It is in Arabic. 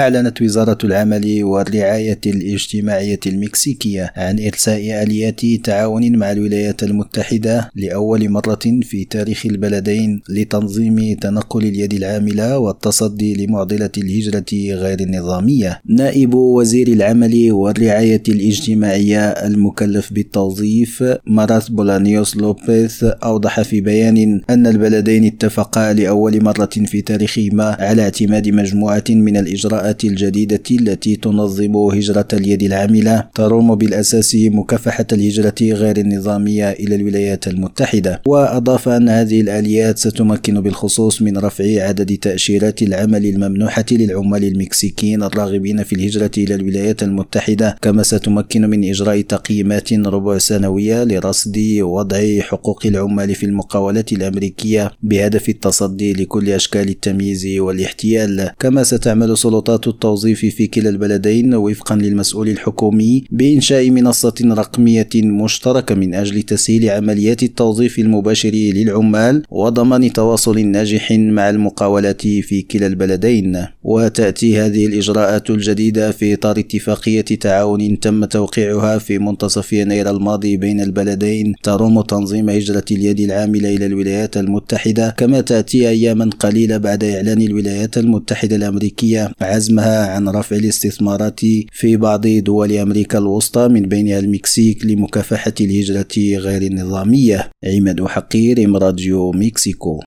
أعلنت وزارة العمل والرعاية الاجتماعية المكسيكية عن إرساء آليات تعاون مع الولايات المتحدة لأول مرة في تاريخ البلدين لتنظيم تنقل اليد العاملة والتصدي لمعضلة الهجرة غير النظامية. نائب وزير العمل والرعاية الاجتماعية المكلف بالتوظيف ماراث بولانيوس لوبيث أوضح في بيان أن البلدين اتفقا لأول مرة في تاريخهما على اعتماد مجموعة من الإجراءات الجديدة التي تنظم هجرة اليد العاملة تروم بالأساس مكافحة الهجرة غير النظامية إلى الولايات المتحدة. وأضاف أن هذه الآليات ستمكن بالخصوص من رفع عدد تأشيرات العمل الممنوحة للعمال المكسيكيين الراغبين في الهجرة إلى الولايات المتحدة كما ستمكن من إجراء تقييمات ربع سنوية لرصد وضع حقوق العمال في المقاولات الأمريكية بهدف التصدي لكل أشكال التمييز والاحتيال. كما ستعمل سلطات التوظيف في كلا البلدين وفقا للمسؤول الحكومي بإنشاء منصة رقمية مشتركة من أجل تسهيل عمليات التوظيف المباشر للعمال وضمان تواصل ناجح مع المقاولات في كلا البلدين. وتأتي هذه الإجراءات الجديدة في إطار اتفاقية تعاون تم توقيعها في منتصف يناير الماضي بين البلدين تروم تنظيم هجرة اليد العاملة إلى الولايات المتحدة كما تأتي أياما قليلة بعد إعلان الولايات المتحدة الأمريكية عزمها عن رفع الاستثمارات في بعض دول أمريكا الوسطى من بينها المكسيك لمكافحة الهجرة غير النظامية. عماد حقير راديو مكسيكو.